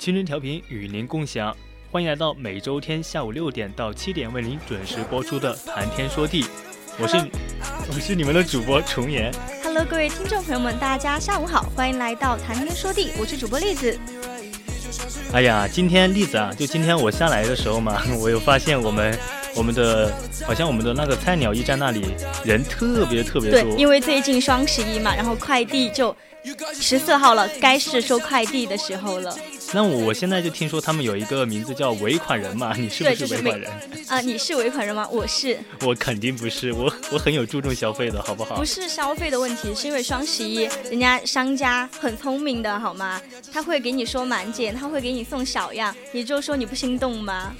青春调频与您共享，欢迎来到每周天下午六点到七点为您准时播出的《谈天说地》，我是我是你们的主播重言。Hello，各位听众朋友们，大家下午好，欢迎来到《谈天说地》，我是主播栗子。哎呀，今天栗子啊，就今天我下来的时候嘛，我有发现我们我们的好像我们的那个菜鸟驿站那里人特别特别多。对，因为最近双十一嘛，然后快递就十四号了，该是收快递的时候了。那我现在就听说他们有一个名字叫尾款人嘛，你是不是尾款人？啊，你是尾款人吗？我是。我肯定不是，我我很有注重消费的，好不好？不是消费的问题，是因为双十一，人家商家很聪明的，好吗？他会给你说满减，他会给你送小样，你就说你不心动吗？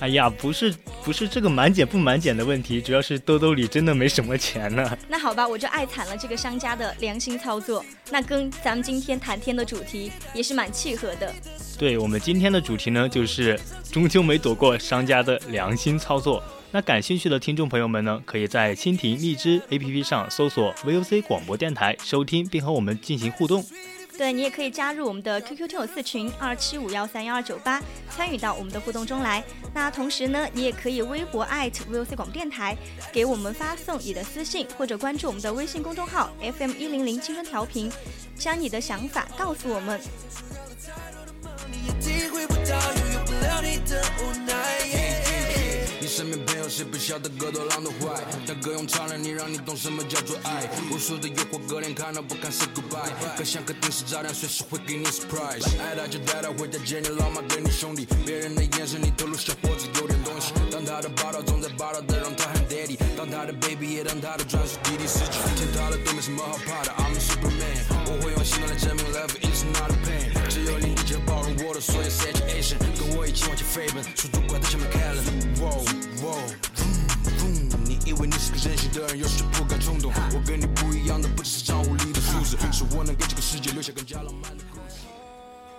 哎呀，不是不是这个满减不满减的问题，主要是兜兜里真的没什么钱呢。那好吧，我就爱惨了这个商家的良心操作，那跟咱们今天谈天的主题也是蛮契合的。对我们今天的主题呢，就是终究没躲过商家的良心操作。那感兴趣的听众朋友们呢，可以在蜻蜓荔枝 APP 上搜索 VOC 广播电台收听，并和我们进行互动。对你也可以加入我们的 QQ 听友四群二七五幺三幺二九八，参与到我们的互动中来。那同时呢，你也可以微博 @VOC 广播电台，给我们发送你的私信，或者关注我们的微信公众号 FM 一零零青春调频，将你的想法告诉我们。身边朋友谁不晓得歌多浪多坏？但歌用唱了你，让你懂什么叫做爱。无数的诱惑，歌连看都不敢 say goodbye。歌像颗定时炸弹，随时会给你 surprise。爱他就带他回家见你老妈跟你兄弟。别人的眼神里透露小伙子有点东西。当他的霸道总在霸道的让他喊 daddy。当他的 baby 也当他的专属弟弟。失去天塌了都没什么好怕的，I'm a superman。我会用行动来证明 love is not 的所有 situation。跟我一起往前飞奔，出主管在下面看了。你以为你是个任性的人，有时不敢冲动。我跟你不一样的，不只是账户里的数字，是我能给这个世界留下更加浪漫的故事。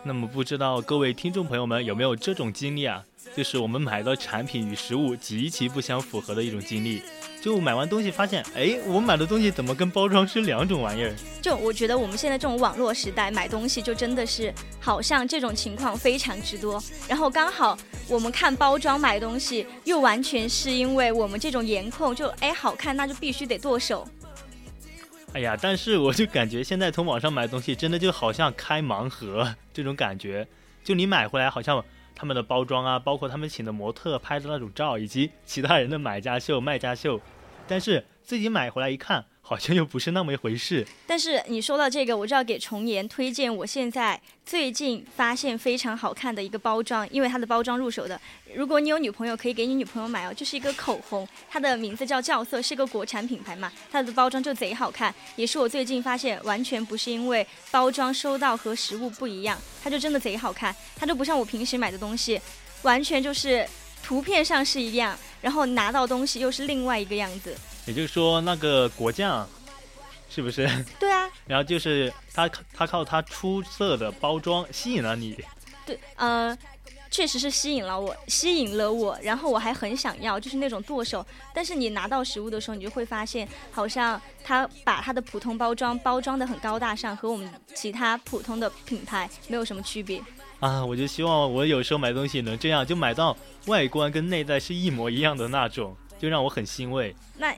那么，不知道各位听众朋友们有没有这种经历啊？就是我们买到产品与实物极其不相符合的一种经历。就买完东西发现，哎，我买的东西怎么跟包装是两种玩意儿？就我觉得我们现在这种网络时代买东西，就真的是好像这种情况非常之多。然后刚好我们看包装买东西，又完全是因为我们这种颜控，就哎好看，那就必须得剁手。哎呀，但是我就感觉现在从网上买东西，真的就好像开盲盒这种感觉。就你买回来，好像他们的包装啊，包括他们请的模特拍的那种照，以及其他人的买家秀、卖家秀。但是自己买回来一看，好像又不是那么一回事。但是你说到这个，我就要给重岩推荐我现在最近发现非常好看的一个包装，因为它的包装入手的。如果你有女朋友，可以给你女朋友买哦，就是一个口红，它的名字叫酵色，是一个国产品牌嘛，它的包装就贼好看，也是我最近发现，完全不是因为包装收到和实物不一样，它就真的贼好看，它就不像我平时买的东西，完全就是图片上是一样。然后拿到东西又是另外一个样子，也就是说那个果酱，是不是？对啊。然后就是他他靠他出色的包装吸引了你。对，呃，确实是吸引了我，吸引了我。然后我还很想要，就是那种剁手。但是你拿到实物的时候，你就会发现，好像他把他的普通包装包装的很高大上，和我们其他普通的品牌没有什么区别。啊，我就希望我有时候买东西能这样，就买到外观跟内在是一模一样的那种，就让我很欣慰。那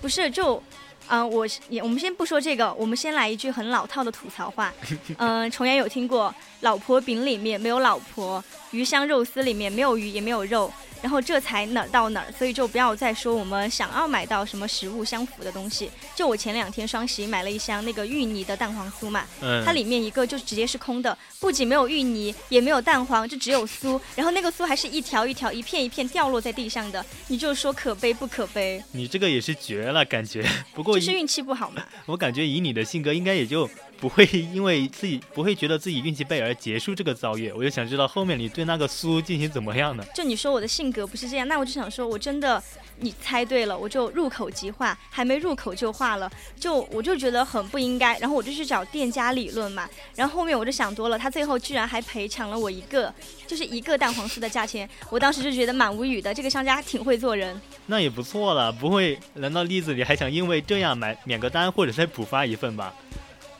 不是就。嗯，我也我们先不说这个，我们先来一句很老套的吐槽话。嗯，重阳有听过，老婆饼里面没有老婆，鱼香肉丝里面没有鱼也没有肉。然后这才哪儿到哪儿，所以就不要再说我们想要买到什么食物相符的东西。就我前两天双十一买了一箱那个芋泥的蛋黄酥嘛，它里面一个就直接是空的，不仅没有芋泥，也没有蛋黄，就只有酥。然后那个酥还是一条一条、一片一片掉落在地上的，你就说可悲不可悲？你这个也是绝了，感觉。不过就是运气不好嘛。我感觉以你的性格，应该也就。不会因为自己不会觉得自己运气背而结束这个遭遇，我就想知道后面你对那个苏进行怎么样呢？就你说我的性格不是这样，那我就想说，我真的你猜对了，我就入口即化，还没入口就化了，就我就觉得很不应该，然后我就去找店家理论嘛，然后后面我就想多了，他最后居然还赔偿了我一个，就是一个蛋黄酥的价钱，我当时就觉得蛮无语的，这个商家挺会做人。那也不错了，不会？难道栗子你还想因为这样买免个单或者再补发一份吧？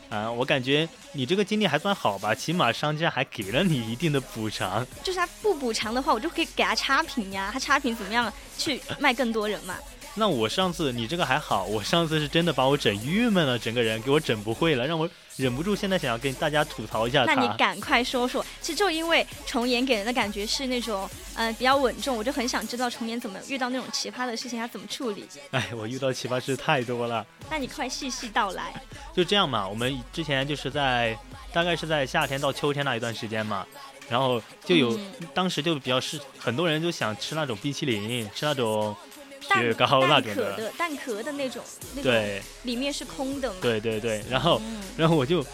啊，我感觉你这个经历还算好吧，起码商家还给了你一定的补偿。就是他不补偿的话，我就可以给他差评呀，他差评怎么样去卖更多人嘛？那我上次你这个还好，我上次是真的把我整郁闷了，整个人给我整不会了，让我。忍不住现在想要跟大家吐槽一下那你赶快说说。其实就因为重岩给人的感觉是那种，嗯，比较稳重，我就很想知道重岩怎么遇到那种奇葩的事情，他怎么处理。哎，我遇到奇葩事太多了。那你快细细道来。就这样嘛，我们之前就是在大概是在夏天到秋天那一段时间嘛，然后就有当时就比较是很多人就想吃那种冰淇淋，吃那种。雪糕那种的，蛋壳的那种，对，里面是空的。对对对，然后，然后我就，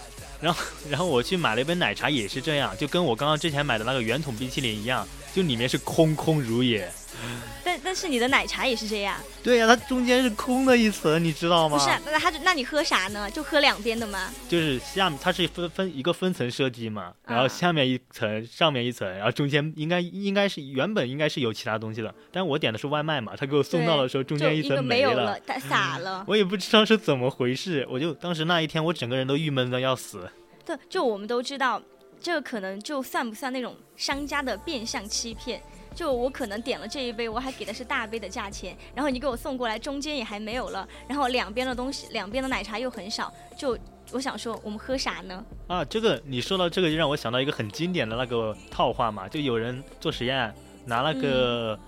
然后，然后我去买了一杯奶茶，也是这样，就跟我刚刚之前买的那个圆筒冰淇淋一样，就里面是空空如也。但但是你的奶茶也是这样，对呀，它中间是空的一层，你知道吗？不是，那它那你喝啥呢？就喝两边的吗？就是下面它是分分一个分层设计嘛，然后下面一层，上面一层，然后中间应该应该是原本应该是有其他东西的，但我点的是外卖嘛，他给我送到的时候中间一层没了，洒了。我也不知道是怎么回事，我就当时那一天我整个人都郁闷的要死。对，就我们都知道，这个可能就算不算那种商家的变相欺骗？就我可能点了这一杯，我还给的是大杯的价钱，然后你给我送过来，中间也还没有了，然后两边的东西，两边的奶茶又很少，就我想说，我们喝啥呢？啊，这个你说到这个，就让我想到一个很经典的那个套话嘛，就有人做实验，拿那个。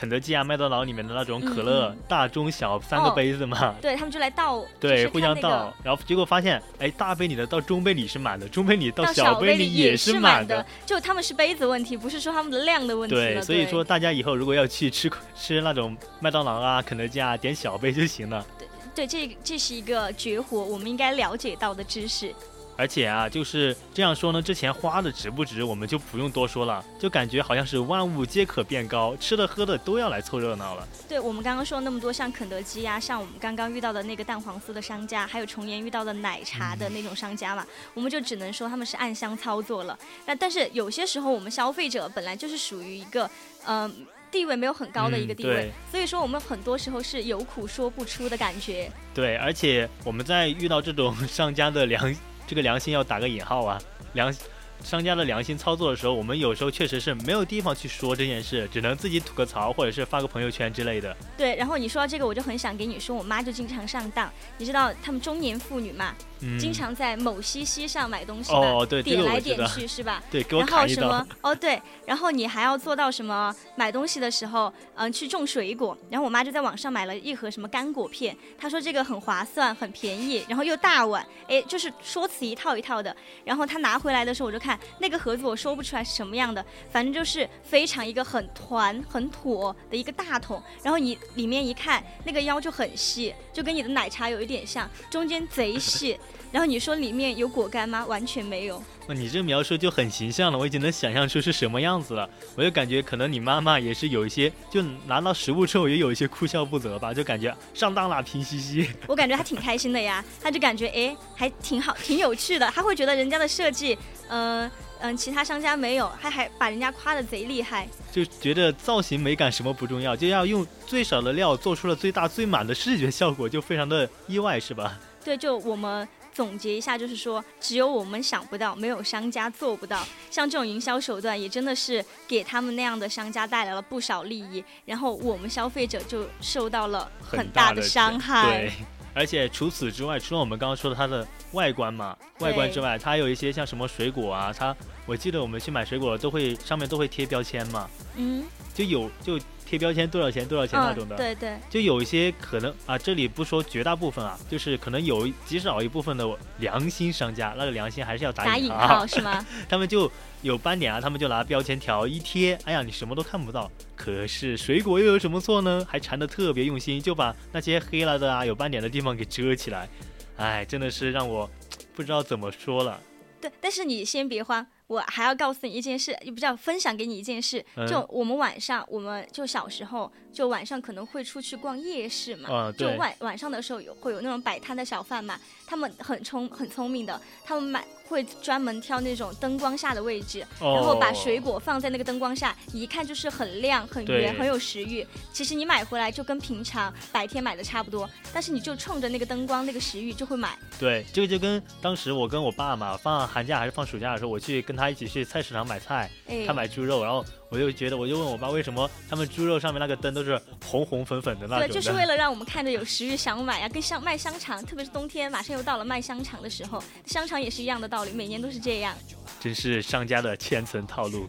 肯德基啊，麦当劳里面的那种可乐，大中小三个杯子嘛，对他们就来倒，对，互相倒，然后结果发现，哎，大杯里的到中杯里是满的，中杯里到小杯里也是满的，就他们是杯子问题，不是说他们的量的问题。对，所以说大家以后如果要去吃吃那种麦当劳啊、肯德基啊，点小杯就行了。对，对，这这是一个绝活，我们应该了解到的知识。而且啊，就是这样说呢，之前花的值不值，我们就不用多说了，就感觉好像是万物皆可变高，吃的喝的都要来凑热闹了。对我们刚刚说那么多，像肯德基呀，像我们刚刚遇到的那个蛋黄酥的商家，还有重岩遇到的奶茶的那种商家嘛，我们就只能说他们是暗箱操作了。那但是有些时候，我们消费者本来就是属于一个嗯地位没有很高的一个地位，所以说我们很多时候是有苦说不出的感觉。对，而且我们在遇到这种商家的良。这个良心要打个引号啊，良商家的良心操作的时候，我们有时候确实是没有地方去说这件事，只能自己吐个槽，或者是发个朋友圈之类的。对，然后你说到这个，我就很想给你说，我妈就经常上当，你知道他们中年妇女嘛？经常在某西西上买东西哦，对，点来点去是吧？对，给我然后什么？哦，对，然后你还要做到什么？买东西的时候，嗯，去种水果。然后我妈就在网上买了一盒什么干果片，她说这个很划算，很便宜，然后又大碗，哎，就是说辞一套一套的。然后她拿回来的时候，我就看那个盒子，我说不出来是什么样的，反正就是非常一个很团很妥的一个大桶。然后你里面一看，那个腰就很细，就跟你的奶茶有一点像，中间贼细。然后你说里面有果干吗？完全没有。那你这描述就很形象了，我已经能想象出是什么样子了。我就感觉可能你妈妈也是有一些，就拿到食物之后也有一些哭笑不得吧，就感觉上当了，拼西西。我感觉她挺开心的呀，她就感觉哎还挺好，挺有趣的。她会觉得人家的设计，嗯嗯，其他商家没有，还还把人家夸的贼厉害。就觉得造型美感什么不重要，就要用最少的料做出了最大最满的视觉效果，就非常的意外，是吧？对，就我们。总结一下，就是说，只有我们想不到，没有商家做不到。像这种营销手段，也真的是给他们那样的商家带来了不少利益，然后我们消费者就受到了很大的伤害。对，而且除此之外，除了我们刚刚说的它的外观嘛，外观之外，它还有一些像什么水果啊，它我记得我们去买水果都会上面都会贴标签嘛，嗯，就有就。贴标签多少钱多少钱那种的，对对，就有一些可能啊，这里不说绝大部分啊，就是可能有极少一部分的良心商家，那个良心还是要打引号是吗？他们就有斑点啊，他们就拿标签条一贴，哎呀，你什么都看不到。可是水果又有什么错呢？还缠得特别用心，就把那些黑了的啊有斑点的地方给遮起来。哎，真的是让我不知道怎么说了。对，但是你先别慌。我还要告诉你一件事，也不叫分享给你一件事，就我们晚上，我们就小时候，就晚上可能会出去逛夜市嘛，就晚晚上的时候有会有那种摆摊的小贩嘛，他们很聪很聪明的，他们买。会专门挑那种灯光下的位置，然后把水果放在那个灯光下，一看就是很亮、很圆、很有食欲。其实你买回来就跟平常白天买的差不多，但是你就冲着那个灯光、那个食欲就会买。对，这个就跟当时我跟我爸嘛，放寒假还是放暑假的时候，我去跟他一起去菜市场买菜，他买猪肉，然后。我就觉得，我就问我爸为什么他们猪肉上面那个灯都是红红粉粉的那种。对，就是为了让我们看着有食欲想买呀，跟香卖香肠，特别是冬天马上又到了卖香肠的时候，香肠也是一样的道理，每年都是这样。真是商家的千层套路。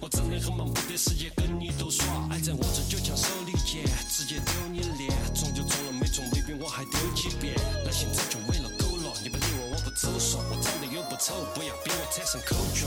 我真的很忙没得时间跟你多耍爱在我这就像手里剑直接丢你脸中就中了没中你比我还丢几遍。那心早就喂了狗了你不理我我不走说我长得又不丑不要逼我产生口角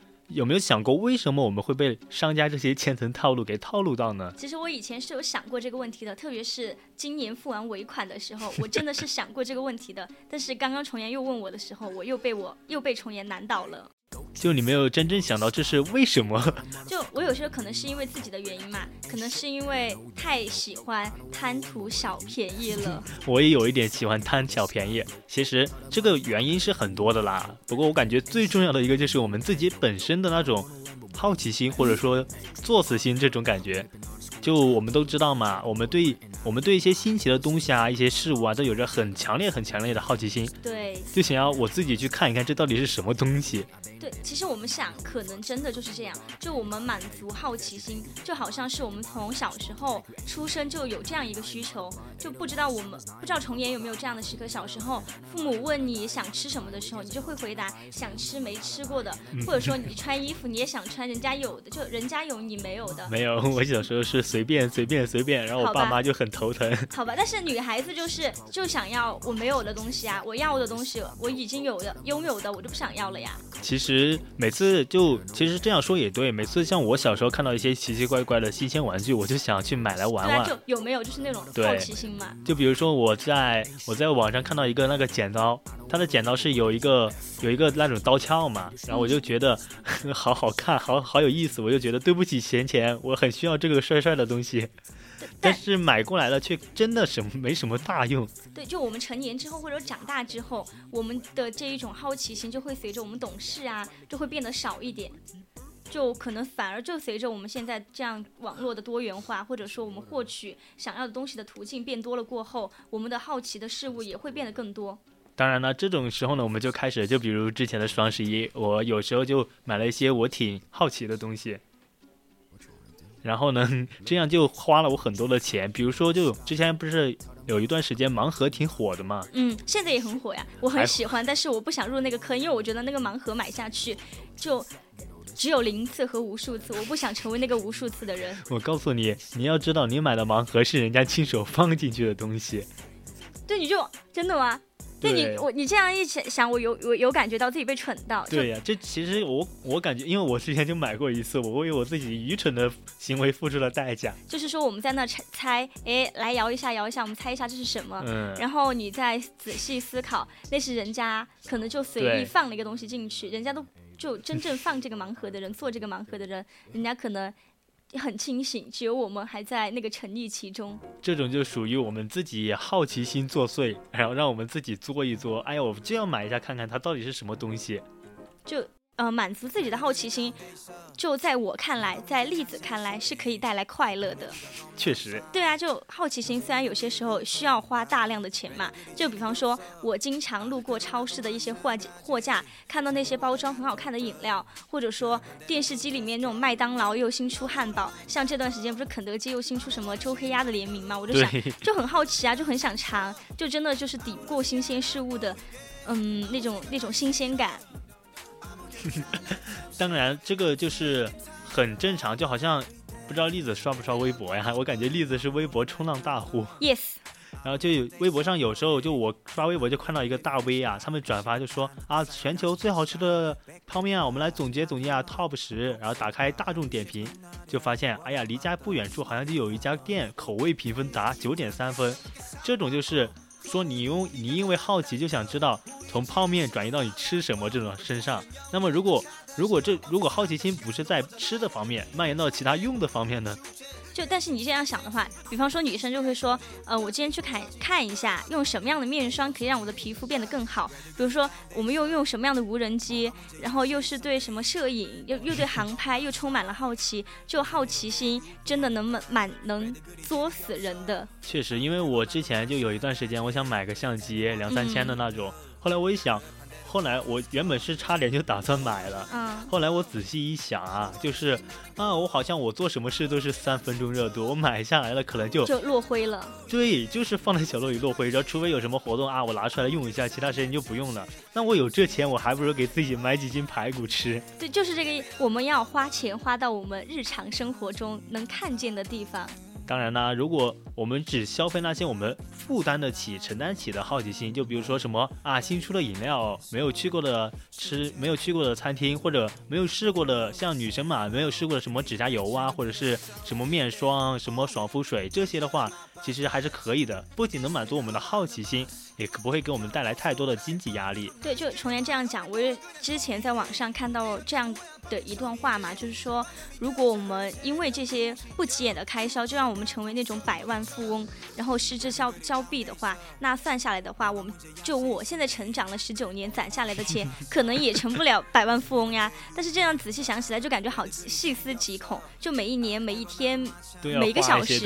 有没有想过为什么我们会被商家这些千层套路给套路到呢？其实我以前是有想过这个问题的，特别是今年付完尾款的时候，我真的是想过这个问题的。但是刚刚重岩又问我的时候，我又被我又被重岩难倒了。就你没有真正想到这是为什么？就我有时候可能是因为自己的原因嘛，可能是因为太喜欢贪图小便宜了。我也有一点喜欢贪小便宜，其实这个原因是很多的啦。不过我感觉最重要的一个就是我们自己本身的那种好奇心，或者说作死心这种感觉。就我们都知道嘛，我们对我们对一些新奇的东西啊、一些事物啊，都有着很强烈、很强烈的好奇心。对，就想要我自己去看一看，这到底是什么东西。对，其实我们想，可能真的就是这样。就我们满足好奇心，就好像是我们从小时候出生就有这样一个需求。就不知道我们不知道重言有没有这样的时刻？小时候父母问你想吃什么的时候，你就会回答想吃没吃过的，或者说你穿衣服你也想穿人家有的，就人家有你没有的。没有，我小时候是。随便随便随便，然后我爸妈就很头疼。好吧，但是女孩子就是就想要我没有的东西啊，我要的东西我已经有的拥有的我就不想要了呀。其实每次就其实这样说也对，每次像我小时候看到一些奇奇怪怪的新鲜玩具，我就想去买来玩玩。就有没有就是那种好奇心嘛？就比如说我在我在网上看到一个那个剪刀，它的剪刀是有一个有一个那种刀鞘嘛，然后我就觉得 好好看，好好有意思，我就觉得对不起钱钱，我很需要这个帅帅的。的东西，但是买过来了却真的什么没什么大用。对，就我们成年之后或者长大之后，我们的这一种好奇心就会随着我们懂事啊，就会变得少一点。就可能反而就随着我们现在这样网络的多元化，或者说我们获取想要的东西的途径变多了过后，我们的好奇的事物也会变得更多。当然了，这种时候呢，我们就开始，就比如之前的双十一，我有时候就买了一些我挺好奇的东西。然后呢，这样就花了我很多的钱。比如说，就之前不是有一段时间盲盒挺火的嘛？嗯，现在也很火呀。我很喜欢，但是我不想入那个坑，因为我觉得那个盲盒买下去，就只有零次和无数次，我不想成为那个无数次的人。我告诉你，你要知道，你买的盲盒是人家亲手放进去的东西。对，你就真的吗？对你，我你这样一想，我有我有感觉到自己被蠢到。对呀，这其实我我感觉，因为我之前就买过一次，我为我自己愚蠢的行为付出了代价。就是说，我们在那猜猜，哎，来摇一下，摇一下，我们猜一下这是什么。嗯。然后你再仔细思考，那是人家可能就随意放了一个东西进去，人家都就真正放这个盲盒的人，做这个盲盒的人，人家可能。很清醒，只有我们还在那个沉溺其中。这种就属于我们自己好奇心作祟，然后让我们自己作一作。哎呀，我就要买一下看看它到底是什么东西。就。呃，满足自己的好奇心，就在我看来，在栗子看来是可以带来快乐的。确实。对啊，就好奇心，虽然有些时候需要花大量的钱嘛，就比方说，我经常路过超市的一些货货架，看到那些包装很好看的饮料，或者说电视机里面那种麦当劳又新出汉堡，像这段时间不是肯德基又新出什么周黑鸭的联名嘛，我就想就很好奇啊，就很想尝，就真的就是抵不过新鲜事物的，嗯，那种那种新鲜感。当然，这个就是很正常，就好像不知道栗子刷不刷微博呀？我感觉栗子是微博冲浪大户。Yes。然后就有微博上有时候就我刷微博就看到一个大 V 啊，他们转发就说啊，全球最好吃的泡面啊，我们来总结总结啊，Top 十。然后打开大众点评，就发现哎呀，离家不远处好像就有一家店，口味评分达九点三分。这种就是说你用你因为好奇就想知道。从泡面转移到你吃什么这种身上，那么如果如果这如果好奇心不是在吃的方面蔓延到其他用的方面呢？就但是你这样想的话，比方说女生就会说，呃，我今天去看看一下，用什么样的面霜可以让我的皮肤变得更好。比如说我们又用什么样的无人机，然后又是对什么摄影，又又对航拍又充满了好奇，就好奇心真的能满满能作死人的。确实，因为我之前就有一段时间，我想买个相机两三千的那种，后来我一想。后来我原本是差点就打算买了，嗯，后来我仔细一想啊，就是啊，我好像我做什么事都是三分钟热度，我买下来了可能就就落灰了。对，就是放在角落里落灰，然后除非有什么活动啊，我拿出来用一下，其他时间就不用了。那我有这钱，我还不如给自己买几斤排骨吃。对，就是这个，我们要花钱花到我们日常生活中能看见的地方。当然啦，如果我们只消费那些我们负担得起、承担起的好奇心，就比如说什么啊，新出的饮料，没有去过的吃，没有去过的餐厅，或者没有试过的，像女生嘛，没有试过的什么指甲油啊，或者是什么面霜、什么爽肤水这些的话。其实还是可以的，不仅能满足我们的好奇心，也不会给我们带来太多的经济压力。对，就重言这样讲，我也之前在网上看到这样的一段话嘛，就是说，如果我们因为这些不起眼的开销，就让我们成为那种百万富翁，然后失之交交臂的话，那算下来的话，我们就我现在成长了十九年攒下来的钱，可能也成不了百万富翁呀。但是这样仔细想起来，就感觉好细思极恐，就每一年、每一天、每一个小时，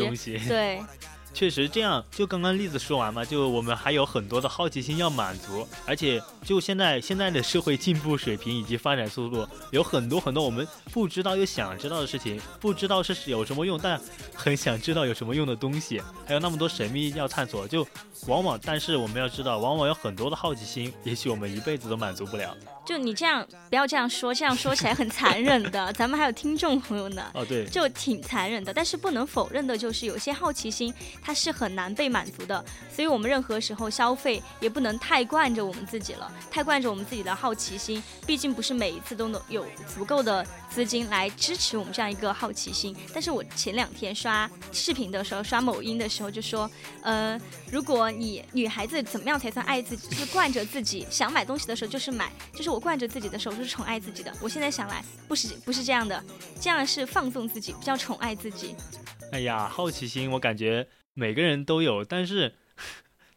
对。确实这样，就刚刚例子说完嘛，就我们还有很多的好奇心要满足，而且就现在现在的社会进步水平以及发展速度，有很多很多我们不知道又想知道的事情，不知道是有什么用，但很想知道有什么用的东西，还有那么多神秘要探索，就往往，但是我们要知道，往往有很多的好奇心，也许我们一辈子都满足不了。就你这样，不要这样说，这样说起来很残忍的。咱们还有听众朋友呢，哦对，就挺残忍的。但是不能否认的就是，有些好奇心它是很难被满足的。所以我们任何时候消费也不能太惯着我们自己了，太惯着我们自己的好奇心。毕竟不是每一次都能有足够的资金来支持我们这样一个好奇心。但是我前两天刷视频的时候，刷某音的时候就说，呃，如果你女孩子怎么样才算爱自己？就是惯着自己想买东西的时候就是买，就是。我惯着自己的时候就是宠爱自己的，我现在想来不是不是这样的，这样是放纵自己，比较宠爱自己。哎呀，好奇心我感觉每个人都有，但是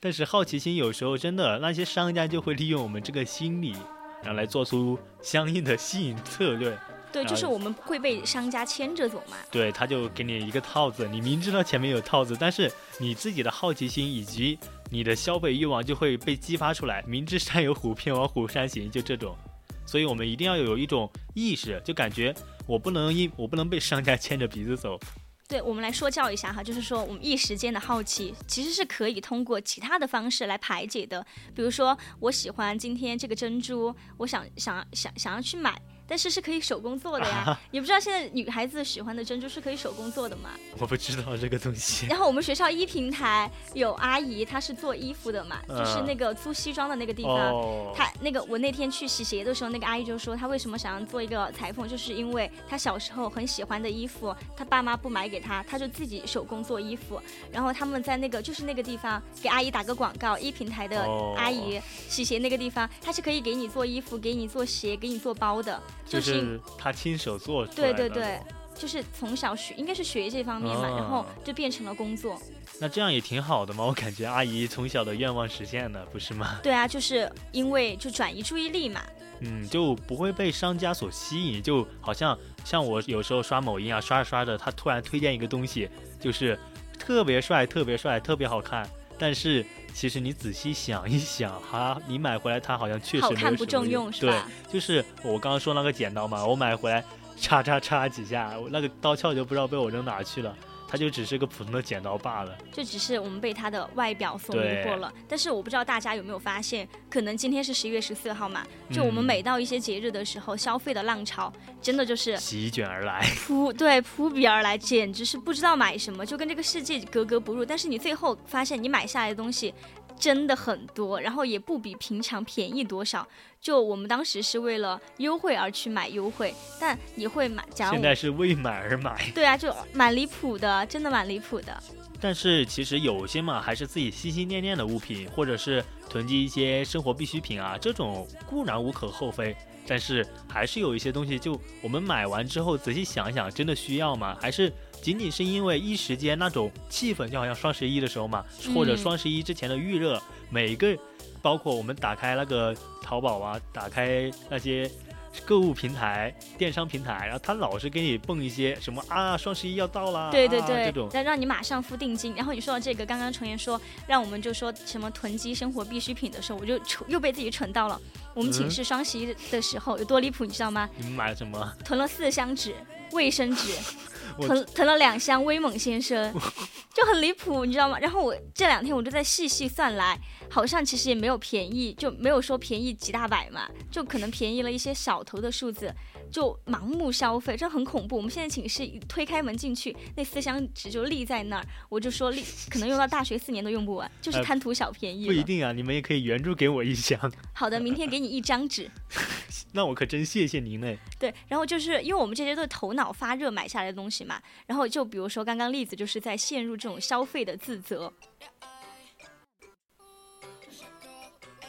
但是好奇心有时候真的那些商家就会利用我们这个心理，然后来做出相应的吸引策略。对，就是我们会被商家牵着走嘛。对，他就给你一个套子，你明知道前面有套子，但是你自己的好奇心以及你的消费欲望就会被激发出来。明知山有虎，偏往虎山行，就这种。所以我们一定要有一种意识，就感觉我不能因我不能被商家牵着鼻子走。对，我们来说教一下哈，就是说我们一时间的好奇其实是可以通过其他的方式来排解的。比如说，我喜欢今天这个珍珠，我想想想想要去买。但是是可以手工做的呀。你不知道现在女孩子喜欢的珍珠是可以手工做的吗？我不知道这个东西。然后我们学校一平台有阿姨，她是做衣服的嘛，就是那个租西装的那个地方。她那个我那天去洗鞋的时候，那个阿姨就说，她为什么想要做一个裁缝，就是因为她小时候很喜欢的衣服，她爸妈不买给她，她就自己手工做衣服。然后他们在那个就是那个地方给阿姨打个广告，一平台的阿姨洗鞋那个地方，她是可以给你做衣服，给你做鞋，给你做包的，就是他亲手做出来。对对对，就是从小学应该是学这方面嘛，然后就变成了工作。那这样也挺好的嘛，我感觉阿姨从小的愿望实现了，不是吗？对啊，就是因为就转移注意力嘛。嗯，就不会被商家所吸引，就好像像我有时候刷某音啊，刷着刷着，他突然推荐一个东西，就是特别帅、特别帅、特别好看，但是其实你仔细想一想，哈，你买回来它好像确实好看不中用，是吧？对，就是我刚刚说那个剪刀嘛，我买回来叉叉叉几下，那个刀鞘就不知道被我扔哪去了。它就只是个普通的剪刀罢了，就只是我们被它的外表所迷惑了。但是我不知道大家有没有发现，可能今天是十一月十四号嘛，就我们每到一些节日的时候，消费的浪潮真的就是席卷而来，扑 对扑鼻而来，简直是不知道买什么，就跟这个世界格格不入。但是你最后发现，你买下来的东西。真的很多，然后也不比平常便宜多少。就我们当时是为了优惠而去买优惠，但你会买？假如现在是为买而买。对啊，就蛮离谱的，真的蛮离谱的。但是其实有些嘛，还是自己心心念念的物品，或者是囤积一些生活必需品啊，这种固然无可厚非。但是还是有一些东西，就我们买完之后仔细想想，真的需要吗？还是？仅仅是因为一时间那种气氛，就好像双十一的时候嘛，或者双十一之前的预热，每个，包括我们打开那个淘宝啊，打开那些购物平台、电商平台，然后他老是给你蹦一些什么啊，双十一要到了，对对对，这种，再让你马上付定金。然后你说到这个，刚刚重言说让我们就说什么囤积生活必需品的时候，我就又被自己蠢到了。我们寝室双十一的时候有多离谱，你知道吗？你们买了什么？囤了四箱纸，卫生纸。囤囤了两箱威猛先生，就很离谱，你知道吗？然后我这两天我就在细细算来，好像其实也没有便宜，就没有说便宜几大百嘛，就可能便宜了一些小头的数字。就盲目消费，这很恐怖。我们现在寝室推开门进去，那四箱纸就立在那儿，我就说立，可能用到大学四年都用不完，就是贪图小便宜。不一定啊，你们也可以援助给我一箱。好的，明天给你一张纸。那我可真谢谢您嘞。对，然后就是因为我们这些都是头脑发热买下来的东西嘛，然后就比如说刚刚例子，就是在陷入这种消费的自责。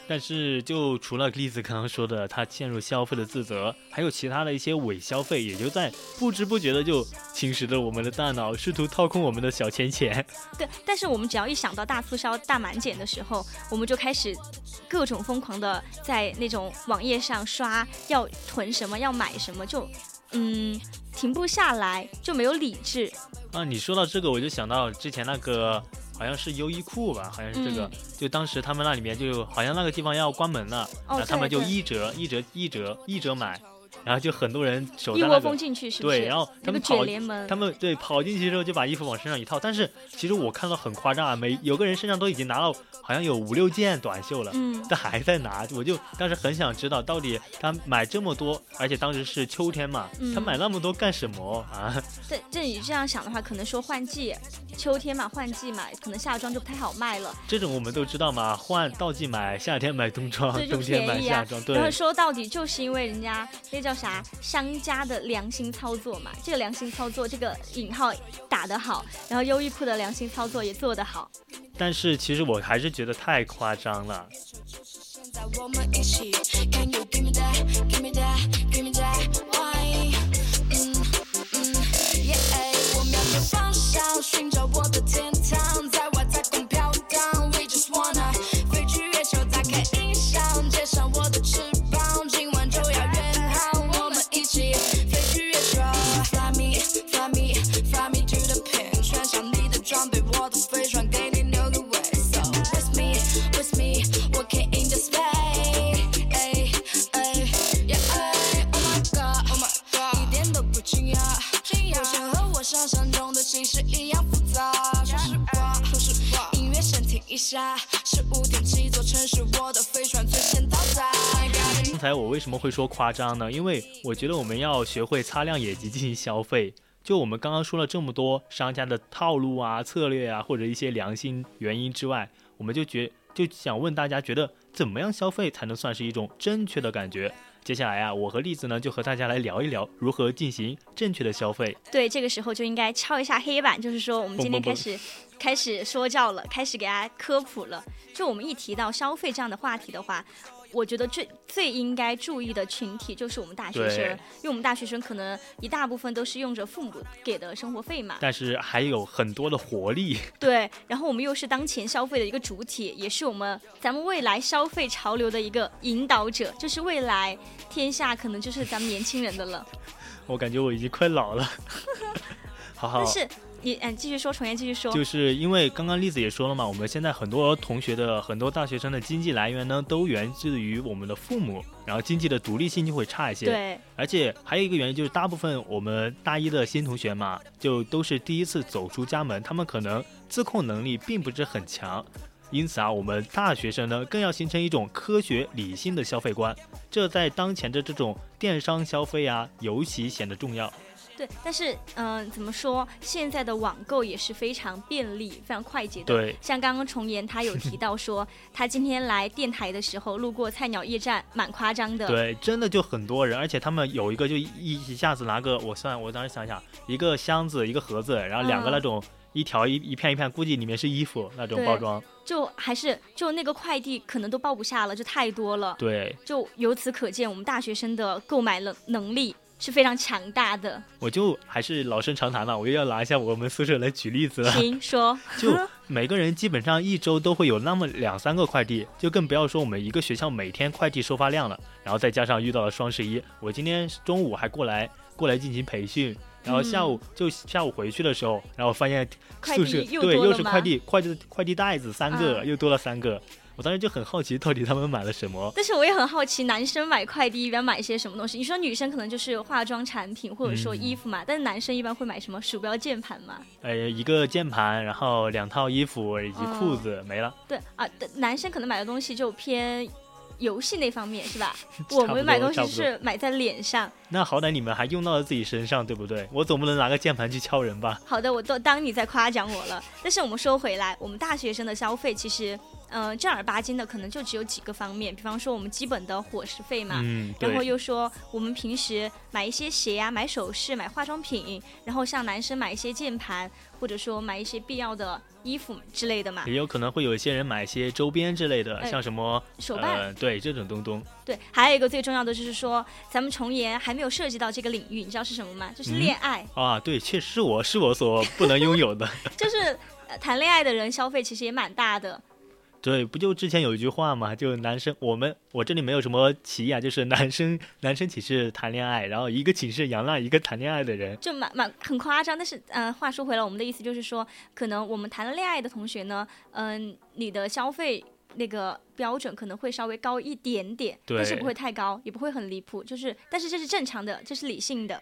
但是，就除了例子刚刚说的，他陷入消费的自责，还有其他的一些伪消费，也就在不知不觉的就侵蚀着我们的大脑，试图掏空我们的小钱钱。对，但是我们只要一想到大促销、大满减的时候，我们就开始各种疯狂的在那种网页上刷，要囤什么，要买什么，就嗯停不下来，就没有理智。啊，你说到这个，我就想到之前那个。好像是优衣库吧，好像是这个，就当时他们那里面就好像那个地方要关门了，然后他们就一折一折一折一折买。然后就很多人守在那个对，然后他们跑，他们对跑进去之后就把衣服往身上一套。但是其实我看到很夸张啊，每有个人身上都已经拿了好像有五六件短袖了，嗯，但还在拿。我就当时很想知道，到底他买这么多，而且当时是秋天嘛，他买那么多干什么啊？这这你这样想的话，可能说换季，秋天嘛换季嘛，可能夏装就不太好卖了。这种我们都知道嘛，换倒季买，夏天买冬装，冬天买夏装。对。然后说到底就是因为人家那叫。叫啥？商家的良心操作嘛，这个良心操作，这个引号打得好，然后优衣库的良心操作也做得好。但是其实我还是觉得太夸张了。为什么会说夸张呢？因为我觉得我们要学会擦亮眼睛进行消费。就我们刚刚说了这么多商家的套路啊、策略啊，或者一些良心原因之外，我们就觉就想问大家，觉得怎么样消费才能算是一种正确的感觉？接下来啊，我和栗子呢就和大家来聊一聊如何进行正确的消费。对，这个时候就应该敲一下黑板，就是说我们今天开始开始说教了，开始给大家科普了。就我们一提到消费这样的话题的话。我觉得最最应该注意的群体就是我们大学生，因为我们大学生可能一大部分都是用着父母给的生活费嘛，但是还有很多的活力。对，然后我们又是当前消费的一个主体，也是我们咱们未来消费潮流的一个引导者，就是未来天下可能就是咱们年轻人的了。我感觉我已经快老了。好好。但是。你嗯，继续说，重言继续说。就是因为刚刚栗子也说了嘛，我们现在很多同学的很多大学生的经济来源呢，都源自于我们的父母，然后经济的独立性就会差一些。对。而且还有一个原因就是，大部分我们大一的新同学嘛，就都是第一次走出家门，他们可能自控能力并不是很强，因此啊，我们大学生呢，更要形成一种科学理性的消费观，这在当前的这种电商消费啊，尤其显得重要。对，但是嗯，怎么说？现在的网购也是非常便利、非常快捷的。对，像刚刚重言他有提到说，他今天来电台的时候路过菜鸟驿站，蛮夸张的。对，真的就很多人，而且他们有一个就一一下子拿个，我算我当时想想，一个箱子一个盒子，然后两个那种一条一一片一片，估计里面是衣服那种包装。就还是就那个快递可能都包不下了，就太多了。对，就由此可见，我们大学生的购买能能力。是非常强大的，我就还是老生常谈了，我又要拿一下我们宿舍来举例子了。行，说，就每个人基本上一周都会有那么两三个快递，就更不要说我们一个学校每天快递收发量了。然后再加上遇到了双十一，我今天中午还过来过来进行培训，然后下午就下午回去的时候，然后发现宿舍对又是快递快递快递袋子三个又多了三个。我当时就很好奇，到底他们买了什么？但是我也很好奇，男生买快递一般买一些什么东西？你说女生可能就是化妆产品或者说衣服嘛，但是男生一般会买什么？鼠标、键盘嘛？呃，一个键盘，然后两套衣服以及裤子，没了。对啊，男生可能买的东西就偏游戏那方面，是吧？我们买东西是买在脸上。那好歹你们还用到了自己身上，对不对？我总不能拿个键盘去敲人吧？好的，我都当你在夸奖我了。但是我们说回来，我们大学生的消费其实。嗯，正儿八经的可能就只有几个方面，比方说我们基本的伙食费嘛，嗯然后又说我们平时买一些鞋呀、买首饰、买化妆品，然后像男生买一些键盘，或者说买一些必要的衣服之类的嘛。也有可能会有一些人买一些周边之类的，像什么手办，对这种东东。对，还有一个最重要的就是说，咱们重言还没有涉及到这个领域，你知道是什么吗？就是恋爱啊，对，确实是我是我所不能拥有的。就是谈恋爱的人消费其实也蛮大的。对，不就之前有一句话嘛，就男生我们我这里没有什么歧义啊，就是男生男生寝室谈恋爱，然后一个寝室养了一个谈恋爱的人，就蛮蛮很夸张。但是嗯，话说回来，我们的意思就是说，可能我们谈了恋爱的同学呢，嗯，你的消费那个标准可能会稍微高一点点，但是不会太高，也不会很离谱，就是但是这是正常的，这是理性的。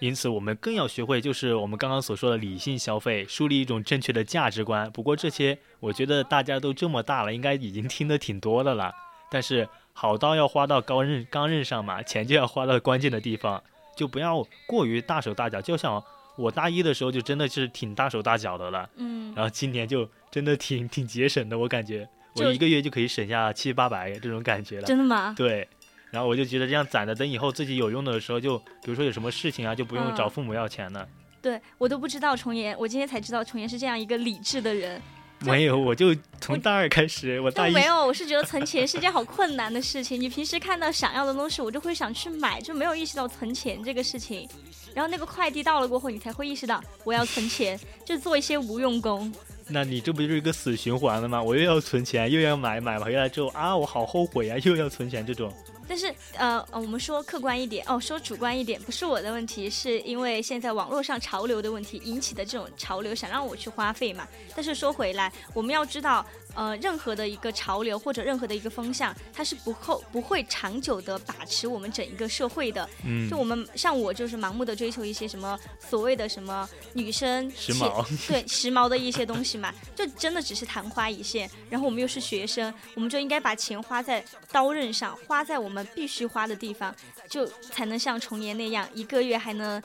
因此，我们更要学会，就是我们刚刚所说的理性消费，树立一种正确的价值观。不过这些，我觉得大家都这么大了，应该已经听得挺多的了。但是好刀要花到高刃钢刃上嘛，钱就要花到关键的地方，就不要过于大手大脚。就像我大一的时候，就真的是挺大手大脚的了。嗯。然后今年就真的挺挺节省的，我感觉我一个月就可以省下七八百这种感觉了。真的吗？对。然后我就觉得这样攒着，等以后自己有用的时候，就比如说有什么事情啊，就不用找父母要钱了。对我都不知道重言，我今天才知道重言是这样一个理智的人。没有，我就从大二开始，我大一没有，我是觉得存钱是件好困难的事情。你平时看到想要的东西，我就会想去买，就没有意识到存钱这个事情。然后那个快递到了过后，你才会意识到我要存钱，就做一些无用功。那你这不就是一个死循环了吗？我又要存钱，又要买，买回来之后啊，我好后悔啊，又要存钱这种。但是，呃，我们说客观一点哦，说主观一点，不是我的问题，是因为现在网络上潮流的问题引起的这种潮流，想让我去花费嘛。但是说回来，我们要知道，呃，任何的一个潮流或者任何的一个风向，它是不后不会长久的把持我们整一个社会的。嗯，就我们像我就是盲目的追求一些什么所谓的什么女生时髦，对时髦的一些东西嘛，就真的只是昙花一现。然后我们又是学生，我们就应该把钱花在刀刃上，花在我们必须花的地方，就才能像重年那样，一个月还能。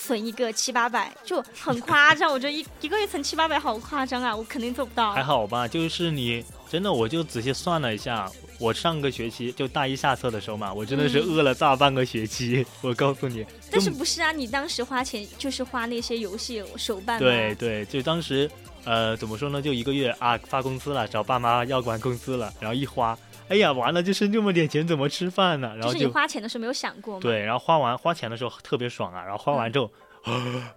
存一个七八百就很夸张，我觉得一一个月存七八百好夸张啊，我肯定做不到。还好吧，就是你真的，我就仔细算了一下，我上个学期就大一下册的时候嘛，我真的是饿了大半个学期。我告诉你，但是不是啊？你当时花钱就是花那些游戏手办。对对，就当时呃怎么说呢？就一个月啊发工资了，找爸妈要管工资了，然后一花，哎呀完了，就剩这么点钱怎么吃饭呢？然后就是你花钱的时候没有想过吗？对，然后花完花钱的时候特别爽啊，然后花完之后。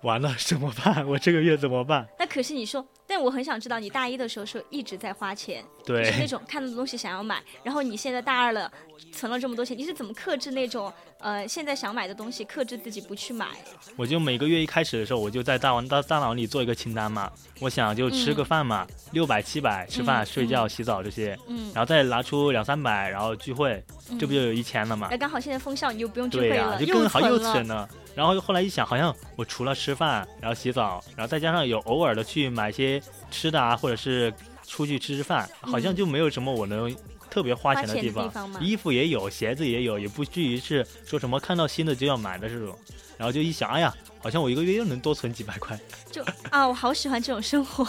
完了怎么办？我这个月怎么办？那可是你说，但我很想知道，你大一的时候是一直在花钱，对，是那种看到的东西想要买，然后你现在大二了，存了这么多钱，你是怎么克制那种呃现在想买的东西，克制自己不去买？我就每个月一开始的时候，我就在大王大大脑里做一个清单嘛，我想就吃个饭嘛，六百七百吃饭睡觉洗澡这些，嗯，然后再拿出两三百，然后聚会，这不就有一千了嘛？那刚好现在封校，你就不用聚会了，就更好又存了。然后后来一想，好像我除了吃饭，然后洗澡，然后再加上有偶尔的去买些吃的啊，或者是出去吃吃饭，好像就没有什么我能特别花钱的地方。衣服也有，鞋子也有，也不至于是说什么看到新的就要买的这种。然后就一想，哎呀，好像我一个月又能多存几百块。就啊，我好喜欢这种生活。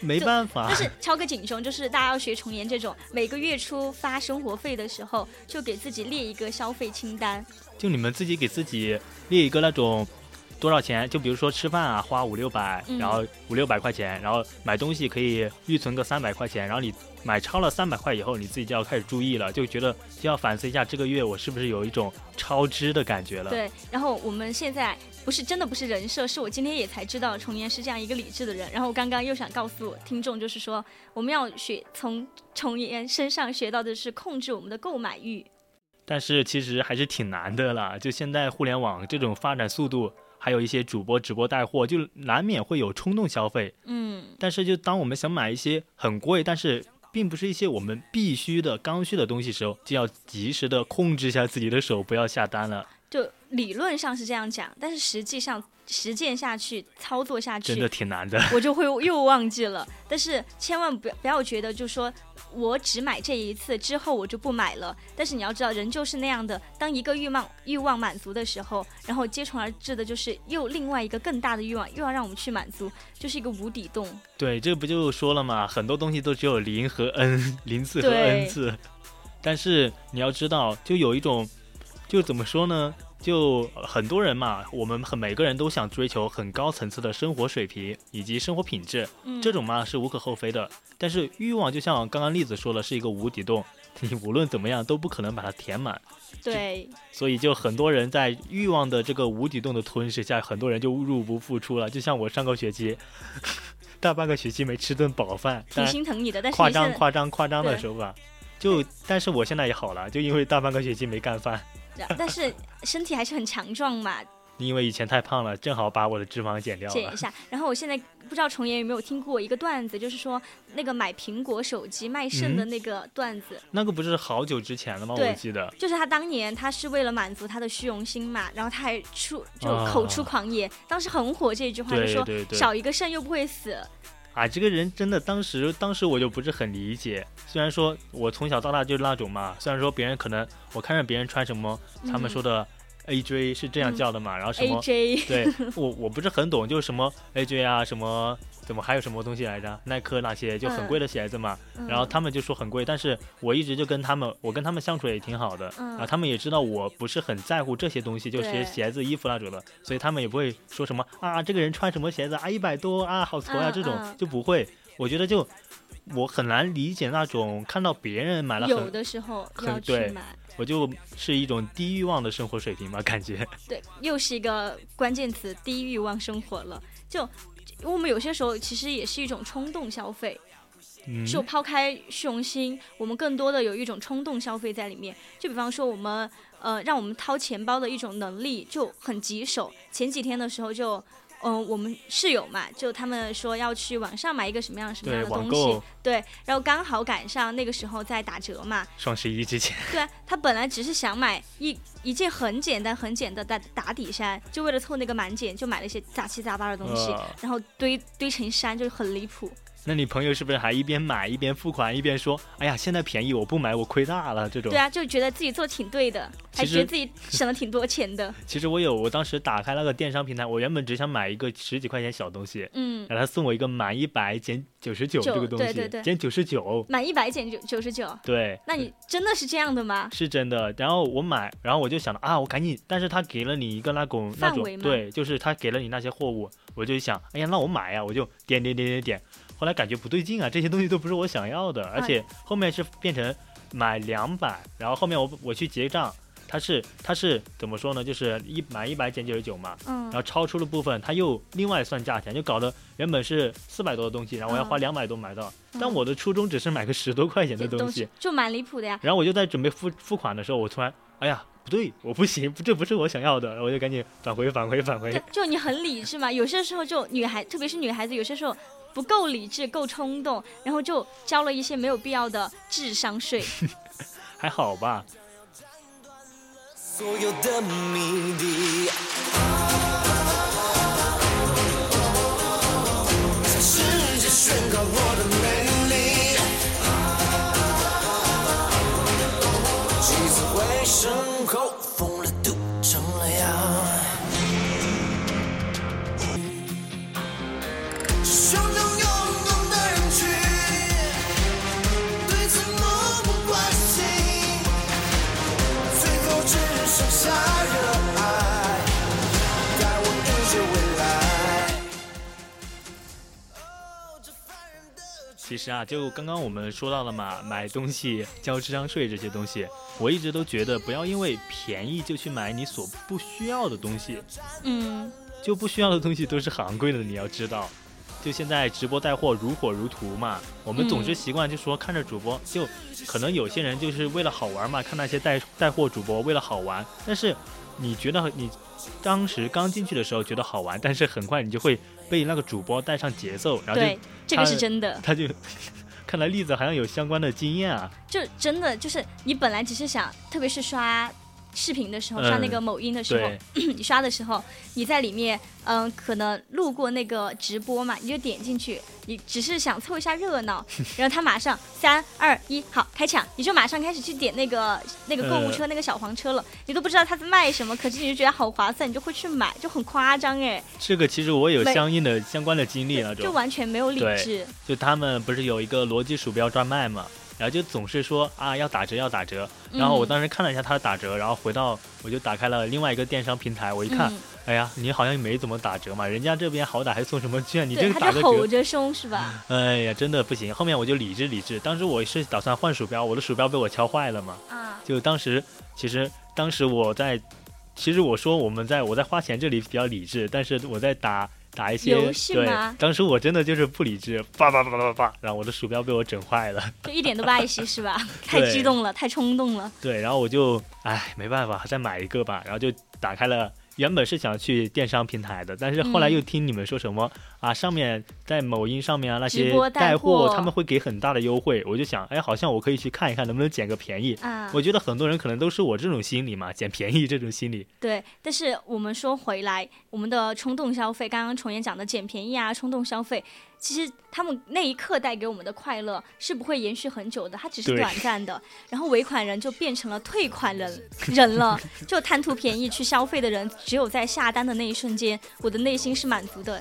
没办法。但是敲个警钟，就是大家要学重言这种，每个月初发生活费的时候，就给自己列一个消费清单。就你们自己给自己列一个那种多少钱？就比如说吃饭啊，花五六百，然后五六百块钱，然后买东西可以预存个三百块钱，然后你买超了三百块以后，你自己就要开始注意了，就觉得就要反思一下这个月我是不是有一种超支的感觉了。对，然后我们现在。不是真的不是人设，是我今天也才知道重言是这样一个理智的人。然后我刚刚又想告诉听众，就是说我们要学从重言身上学到的是控制我们的购买欲。但是其实还是挺难的啦，就现在互联网这种发展速度，还有一些主播直播带货，就难免会有冲动消费。嗯。但是就当我们想买一些很贵，但是并不是一些我们必须的刚需的东西时候，就要及时的控制一下自己的手，不要下单了。就理论上是这样讲，但是实际上实践下去、操作下去，真的挺难的。我就会又忘记了。但是千万不要不要觉得，就说我只买这一次之后我就不买了。但是你要知道，人就是那样的。当一个欲望欲望满足的时候，然后接踵而至的就是又另外一个更大的欲望，又要让我们去满足，就是一个无底洞。对，这不就说了嘛？很多东西都只有零和 n，零次和 n 次。但是你要知道，就有一种。就怎么说呢？就很多人嘛，我们很每个人都想追求很高层次的生活水平以及生活品质，这种嘛是无可厚非的。但是欲望就像刚刚栗子说的，是一个无底洞，你无论怎么样都不可能把它填满。对。所以就很多人在欲望的这个无底洞的吞噬下，很多人就入不敷出了。就像我上个学期，大半个学期没吃顿饱饭，挺心疼你的。但是夸张夸张夸张的说法，就但是我现在也好了，就因为大半个学期没干饭。但是身体还是很强壮嘛。因为以前太胖了，正好把我的脂肪减掉了。减一下。然后我现在不知道重言有没有听过一个段子，就是说那个买苹果手机卖肾的那个段子。那个不是好久之前了吗？我记得。就是他当年他是为了满足他的虚荣心嘛，然后他还出就口出狂言，当时很火这句话，就说少一个肾又不会死。啊，这个人真的，当时当时我就不是很理解。虽然说我从小到大就是那种嘛，虽然说别人可能我看着别人穿什么，他们说的。AJ 是这样叫的嘛？然后什么？对我我不是很懂，就是什么 AJ 啊，什么怎么还有什么东西来着？耐克那些就很贵的鞋子嘛。然后他们就说很贵，但是我一直就跟他们，我跟他们相处也挺好的。然后他们也知道我不是很在乎这些东西，就是鞋子、衣服那种的，所以他们也不会说什么啊，这个人穿什么鞋子啊，一百多啊，好挫啊，这种就不会。我觉得就我很难理解那种看到别人买了有的时候很对。我就是一种低欲望的生活水平吧，感觉。对，又是一个关键词，低欲望生活了。就我们有些时候其实也是一种冲动消费，就抛开虚荣心，我们更多的有一种冲动消费在里面。就比方说，我们呃，让我们掏钱包的一种能力就很棘手。前几天的时候就。嗯，我们室友嘛，就他们说要去网上买一个什么样什么样的东西，对，然后刚好赶上那个时候在打折嘛，双十一之前。对啊，他本来只是想买一一件很简单很简单的打底衫，就为了凑那个满减，就买了一些杂七杂八的东西，然后堆堆成山，就是很离谱。那你朋友是不是还一边买一边付款，一边说：“哎呀，现在便宜，我不买我亏大了。”这种对啊，就觉得自己做挺对的，还觉得自己省了挺多钱的。其实我有，我当时打开那个电商平台，我原本只想买一个十几块钱小东西，嗯，然后他送我一个满一百减九十九这个东西，对对对，减九十九，满一百减九九十九，对。那你真的是这样的吗？是真的。然后我买，然后我就想到啊，我赶紧，但是他给了你一个那种那种，对，就是他给了你那些货物，我就想，哎呀，那我买呀，我就点点点点点。后来感觉不对劲啊，这些东西都不是我想要的，而且后面是变成买两百，然后后面我我去结账，他是他是怎么说呢？就是一买一百减九十九嘛，嗯，然后超出了部分他又另外算价钱，就搞得原本是四百多的东西，然后我要花两百多买到，但我的初衷只是买个十多块钱的东西，就蛮离谱的呀。然后我就在准备付付款的时候，我突然，哎呀，不对，我不行，这不是我想要的，我就赶紧返回返回返回。就你很理智嘛，有些时候就女孩，特别是女孩子，有些时候。不够理智，够冲动，然后就交了一些没有必要的智商税。还好吧。其实啊，就刚刚我们说到了嘛，买东西交智商税这些东西，我一直都觉得不要因为便宜就去买你所不需要的东西。嗯，就不需要的东西都是很昂贵的，你要知道。就现在直播带货如火如荼嘛，我们总是习惯就说看着主播，就可能有些人就是为了好玩嘛，看那些带带货主播为了好玩。但是你觉得你当时刚进去的时候觉得好玩，但是很快你就会被那个主播带上节奏，然后就。这个是真的，他就 看来栗子好像有相关的经验啊。就真的就是你本来只是想，特别是刷。视频的时候刷那个某音的时候，你刷的时候，你在里面，嗯，可能路过那个直播嘛，你就点进去，你只是想凑一下热闹，然后他马上三二一，好开抢，你就马上开始去点那个 那个购物车那个小黄车了，你都不知道他在卖什么，可是你就觉得好划算，你就会去买，就很夸张哎。这个其实我有相应的相关的经历那种，就完全没有理智。就他们不是有一个逻辑鼠标专卖嘛？然后就总是说啊要打折要打折，然后我当时看了一下他的打折，然后回到我就打开了另外一个电商平台，我一看，哎呀，你好像没怎么打折嘛，人家这边好歹还送什么券，你这个打着吼着凶是吧？哎呀，真的不行。后面我就理智理智，当时我是打算换鼠标，我的鼠标被我敲坏了嘛。啊。就当时其实当时我在，其实我说我们在我在花钱这里比较理智，但是我在打。打一些对，当时我真的就是不理智，叭叭叭叭叭叭，然后我的鼠标被我整坏了，就一点都不爱惜是吧？太激动了，太冲动了。对，然后我就哎，没办法，再买一个吧，然后就打开了。原本是想去电商平台的，但是后来又听你们说什么啊，上面在某音上面啊那些带货他们会给很大的优惠，我就想，哎，好像我可以去看一看能不能捡个便宜。啊，我觉得很多人可能都是我这种心理嘛，捡便宜这种心理。对，但是我们说回来，我们的冲动消费，刚刚重言讲的捡便宜啊，冲动消费。其实他们那一刻带给我们的快乐是不会延续很久的，它只是短暂的。然后尾款人就变成了退款人人了，就贪图便宜去消费的人，只有在下单的那一瞬间，我的内心是满足的。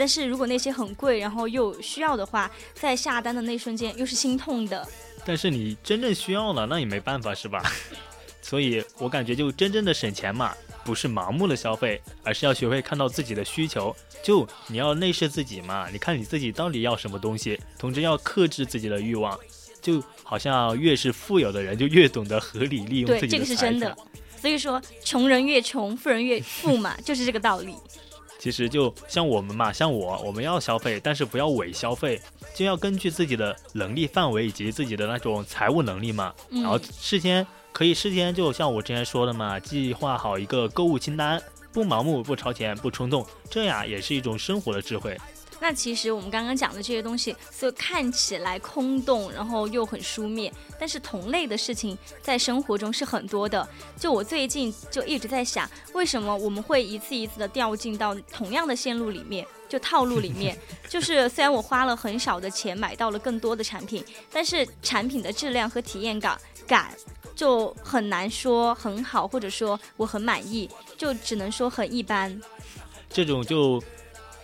但是如果那些很贵，然后又需要的话，在下单的那一瞬间又是心痛的。但是你真正需要了，那也没办法，是吧？所以我感觉就真正的省钱嘛。不是盲目的消费，而是要学会看到自己的需求。就你要内视自己嘛，你看你自己到底要什么东西，同时要克制自己的欲望。就好像越是富有的人，就越懂得合理利用自己的对，这个是真的。所以说，穷人越穷，富人越富嘛，就是这个道理。其实就像我们嘛，像我，我们要消费，但是不要伪消费，就要根据自己的能力范围以及自己的那种财务能力嘛，然后事先。可以事先就像我之前说的嘛，计划好一个购物清单，不盲目，不超前，不冲动，这样也是一种生活的智慧。那其实我们刚刚讲的这些东西，所以看起来空洞，然后又很书面，但是同类的事情在生活中是很多的。就我最近就一直在想，为什么我们会一次一次的掉进到同样的线路里面，就套路里面。就是虽然我花了很少的钱买到了更多的产品，但是产品的质量和体验感感就很难说很好，或者说我很满意，就只能说很一般。这种就。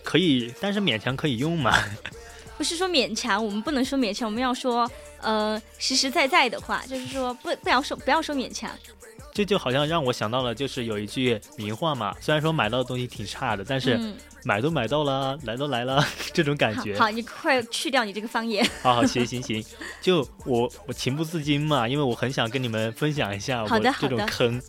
可以，但是勉强可以用嘛？不是说勉强，我们不能说勉强，我们要说呃实实在在的话，就是说不不要说不要说勉强。这就好像让我想到了，就是有一句名话嘛，虽然说买到的东西挺差的，但是买都买到了，来都来了，这种感觉。好，你快去掉你这个方言。好好行行行，就我我情不自禁嘛，因为我很想跟你们分享一下我这种坑。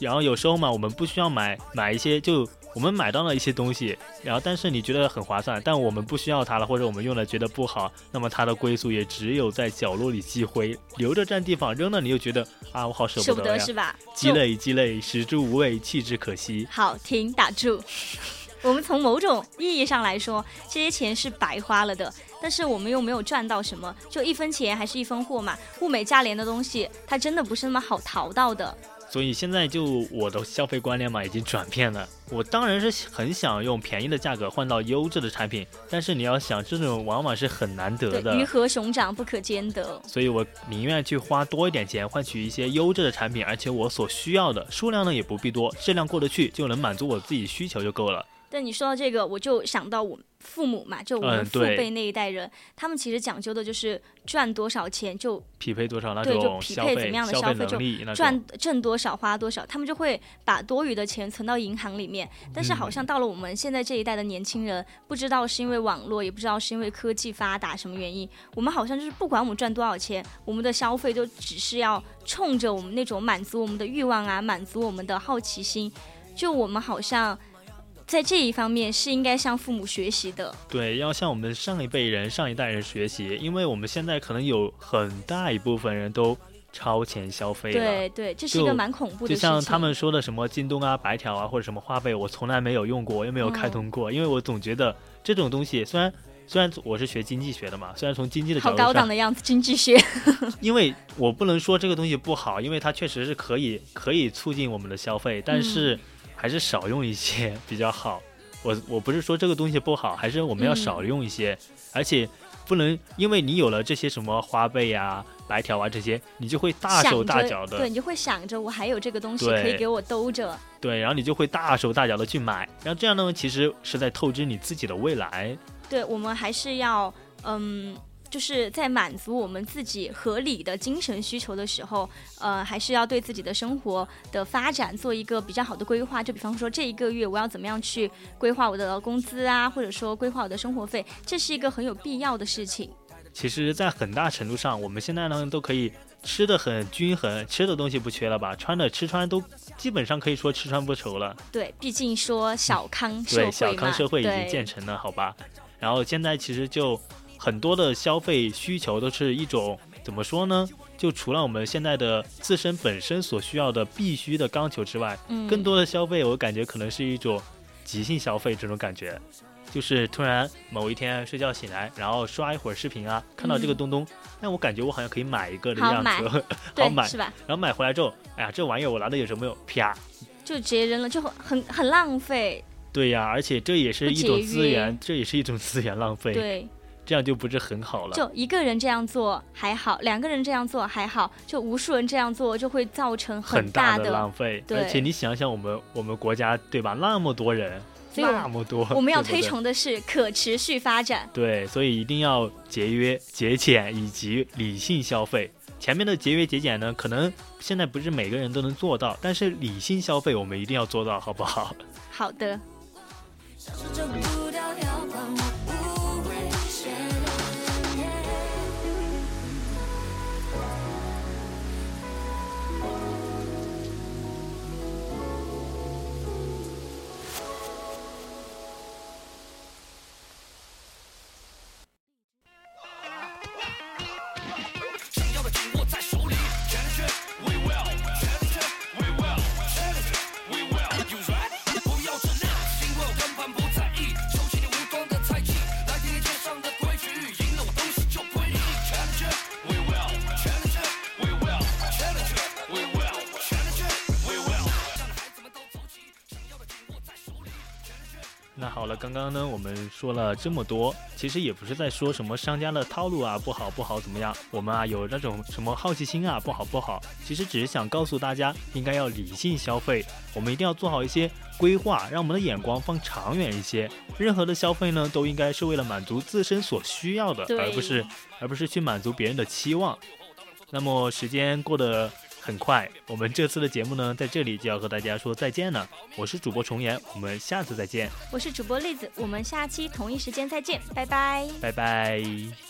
然后有时候嘛，我们不需要买买一些就。我们买到了一些东西，然后但是你觉得很划算，但我们不需要它了，或者我们用了觉得不好，那么它的归宿也只有在角落里积灰，留着占地方，扔了你又觉得啊，我好舍不得呀，是吧？积累积累，食之无味，弃之可惜。好，停，打住。我们从某种意义上来说，这些钱是白花了的，但是我们又没有赚到什么，就一分钱还是一分货嘛。物美价廉的东西，它真的不是那么好淘到的。所以现在就我的消费观念嘛，已经转变了。我当然是很想用便宜的价格换到优质的产品，但是你要想，这种往往是很难得的。鱼和熊掌不可兼得。所以我宁愿去花多一点钱换取一些优质的产品，而且我所需要的数量呢也不必多，质量过得去就能满足我自己需求就够了。但你说到这个，我就想到我。父母嘛，就我们父辈那一代人，他们其实讲究的就是赚多少钱就匹配多少那种对，就匹配怎么样的消费，就赚挣多少花多少，他们就会把多余的钱存到银行里面。但是好像到了我们现在这一代的年轻人，不知道是因为网络，也不知道是因为科技发达什么原因，我们好像就是不管我们赚多少钱，我们的消费就只是要冲着我们那种满足我们的欲望啊，满足我们的好奇心，就我们好像。在这一方面是应该向父母学习的，对，要向我们上一辈人、上一代人学习，因为我们现在可能有很大一部分人都超前消费了。对对，这是一个蛮恐怖的。就像他们说的什么京东啊、白条啊，或者什么花呗，我从来没有用过，我也没有开通过，因为我总觉得这种东西，虽然虽然我是学经济学的嘛，虽然从经济的角度上，好高档的样子，经济学。因为我不能说这个东西不好，因为它确实是可以可以促进我们的消费，但是。还是少用一些 比较好。我我不是说这个东西不好，还是我们要少用一些，而且不能因为你有了这些什么花呗呀、白条啊这些，你就会大手大脚的，对你就会想着我还有这个东西可以给我兜着，对，然后你就会大手大脚的去买，然后这样呢，其实是在透支你自己的未来。对，我们还是要嗯。就是在满足我们自己合理的精神需求的时候，呃，还是要对自己的生活的发展做一个比较好的规划。就比方说，这一个月我要怎么样去规划我的工资啊，或者说规划我的生活费，这是一个很有必要的事情。其实，在很大程度上，我们现在呢都可以吃的很均衡，吃的东西不缺了吧？穿的吃穿都基本上可以说吃穿不愁了。对，毕竟说小康社会对，小康社会已经建成了，好吧？然后现在其实就。很多的消费需求都是一种怎么说呢？就除了我们现在的自身本身所需要的必须的刚求之外，嗯，更多的消费我感觉可能是一种即兴消费这种感觉，就是突然某一天睡觉醒来，然后刷一会儿视频啊，看到这个东东，那，我感觉我好像可以买一个的样子，好买是吧？然后买回来之后，哎呀，这玩意儿我拿的有什么用？啪，就直接扔了，就很很很浪费。对呀，而且这也是一种资源，这也是一种资源浪费。对。这样就不是很好了。就一个人这样做还好，两个人这样做还好，就无数人这样做就会造成很大的浪费。对，而且你想想，我们我们国家对吧，那么多人，那么多，我们要推崇的是可持续发展。对，所以一定要节约、节俭以及理性消费。前面的节约节俭呢，可能现在不是每个人都能做到，但是理性消费我们一定要做到，好不好？好的。说了这么多，其实也不是在说什么商家的套路啊不好不好怎么样，我们啊有那种什么好奇心啊不好不好，其实只是想告诉大家，应该要理性消费，我们一定要做好一些规划，让我们的眼光放长远一些。任何的消费呢，都应该是为了满足自身所需要的，而不是而不是去满足别人的期望。那么时间过得。很快，我们这次的节目呢，在这里就要和大家说再见了。我是主播重岩，我们下次再见。我是主播栗子，我们下期同一时间再见，拜拜，拜拜。